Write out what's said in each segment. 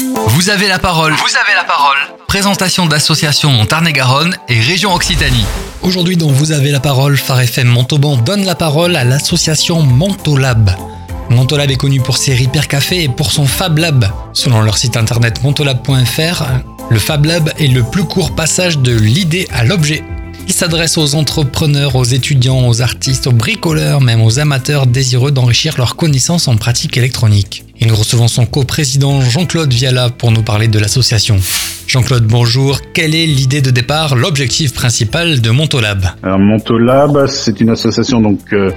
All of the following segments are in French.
Vous avez la parole. Vous avez la parole. Présentation d'associations Montarné-Garonne et région Occitanie. Aujourd'hui, dont Vous avez la parole, Phare FM Montauban donne la parole à l'association Montolab. Montolab est connu pour ses Repair Café et pour son Fab Lab. Selon leur site internet montolab.fr, le Fab Lab est le plus court passage de l'idée à l'objet. Il s'adresse aux entrepreneurs, aux étudiants, aux artistes, aux bricoleurs, même aux amateurs désireux d'enrichir leurs connaissances en pratique électronique. Et nous recevons son coprésident Jean-Claude Viala pour nous parler de l'association. Jean-Claude, bonjour. Quelle est l'idée de départ, l'objectif principal de Montolab? Alors, Montolab, c'est une association donc euh,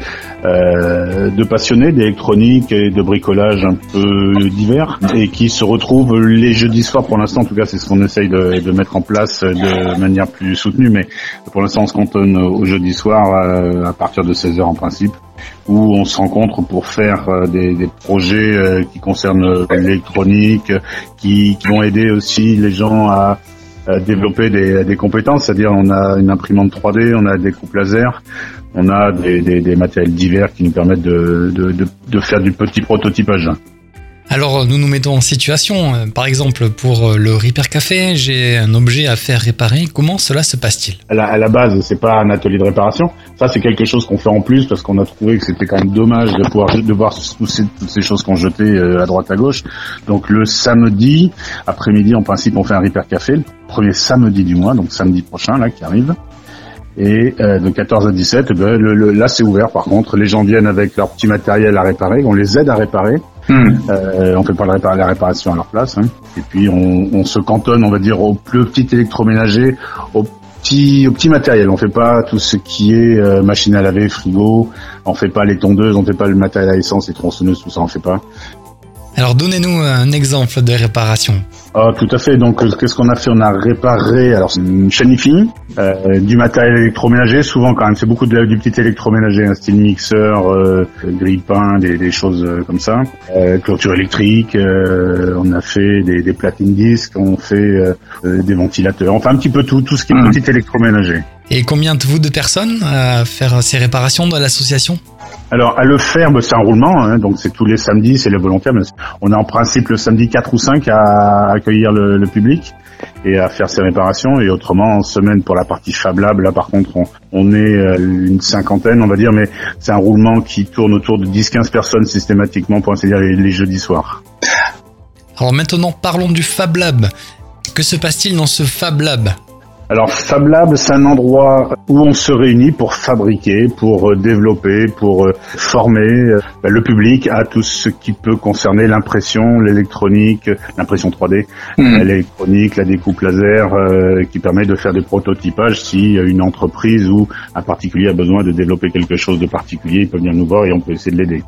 euh, de passionnés d'électronique et de bricolage un peu divers et qui se retrouvent les jeudis soirs. Pour l'instant, en tout cas, c'est ce qu'on essaye de, mettre en place de manière plus soutenue. Mais pour l'instant, on se cantonne au jeudi soir euh, à partir de 16 h en principe où on se rencontre pour faire des, projets qui concernent l'électronique, qui, vont aider aussi les gens à, développer des, compétences, c'est-à-dire on a une imprimante 3D, on a des coupes laser, on a des, matériels divers qui nous permettent de faire du petit prototypage. Alors nous nous mettons en situation, euh, par exemple pour euh, le Repair Café, j'ai un objet à faire réparer, comment cela se passe-t-il? À la, à la, base, c'est pas un atelier de réparation, ça c'est quelque chose qu'on fait en plus parce qu'on a trouvé que c'était quand même dommage de pouvoir de voir toutes ces, choses qu'on jetait euh, à droite à gauche. Donc le samedi après-midi, en principe, on fait un Repair Café, le premier samedi du mois, donc samedi prochain là qui arrive. Et euh, de 14 à 17, eh ben, le, là c'est ouvert par contre. Les gens viennent avec leur petit matériel à réparer, on les aide à réparer. Hmm. Euh, on fait pas la, réparation à leur place. Hein. Et puis on, se cantonne, on va dire, au plus petit électroménager, au petit, au petit matériel. On fait pas tout ce qui est euh, machine à laver, frigo. On fait pas les tondeuses, on fait pas le matériel à essence, les tronçonneuses, tout ça, on fait pas. Alors donnez-nous un exemple de réparation. Ah, tout à fait. Donc, euh, qu'est-ce qu'on a fait? On a réparé alors une chaîne euh, du matériel électroménager. Souvent, quand même, c'est beaucoup de, du petit électroménager, un style mixeur, euh, grille-pain, des, des, choses euh, comme ça. Euh, clôture électrique. On a fait des, des platines disques. On fait des ventilateurs. Enfin, un petit peu tout, tout ce qui est mmh. petit électroménager. Et combien de vous de personnes à faire ces réparations dans l'association? Alors à le faire, bah, c'est un roulement, hein, donc c'est tous les samedis, c'est les volontaires. Mais on est en principe le samedi 4 ou 5 à accueillir le, public et à faire ses réparations. Et autrement, en semaine pour la partie Fab Lab, là par contre, on, on est euh, une cinquantaine, on va dire, mais c'est un roulement qui tourne autour de 10-15 personnes systématiquement, pour ainsi dire, les, les jeudis soirs. Alors maintenant, parlons du Fab Lab. Que se passe-t-il dans ce Fab Lab? Alors Fab Lab, c'est un endroit où on se réunit pour fabriquer, pour euh, développer, pour euh, former euh, le public à tout ce qui peut concerner l'impression, l'électronique, l'impression 3D, mmh. l'électronique, la découpe laser, qui permet de faire des prototypages si une entreprise ou un particulier a besoin de développer quelque chose de particulier, il peut venir nous voir et on peut essayer de l'aider.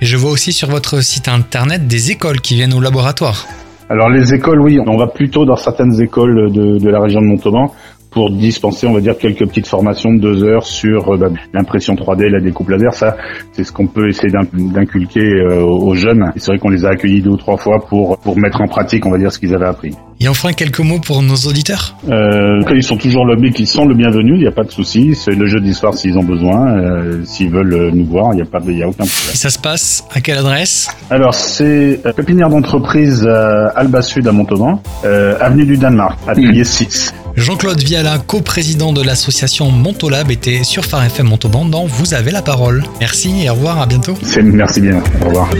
Je vois aussi sur votre site internet des écoles qui viennent au laboratoire. Alors les écoles, oui, on va plutôt dans certaines écoles de, de la région de Montauban pour dispenser, on va dire, quelques petites formations de deux heures sur euh, bah, l'impression 3D, la découpe laser. Ça, c'est ce qu'on peut essayer d'inculquer euh, aux jeunes. C'est vrai qu'on les a accueillis deux ou trois fois pour pour mettre en pratique, on va dire, ce qu'ils avaient appris. Et enfin, quelques mots pour nos auditeurs euh, Ils sont toujours le ils sont le bienvenu, il n'y a pas de souci. C'est le jeudi soir s'ils ont besoin, euh, s'ils veulent euh, nous voir, il n'y a, pas de, y a aucun problème. Et ça se passe à quelle adresse? Alors, c'est euh, pépinière d'entreprise euh, Alba Sud à Montauban, euh, avenue du Danemark, atelier mmh. 6. Jean-Claude Viala, coprésident de l'association Montolab, était sur Phare FM Montauban dans Vous avez la parole. Merci et au revoir, à bientôt. Merci bien, au revoir.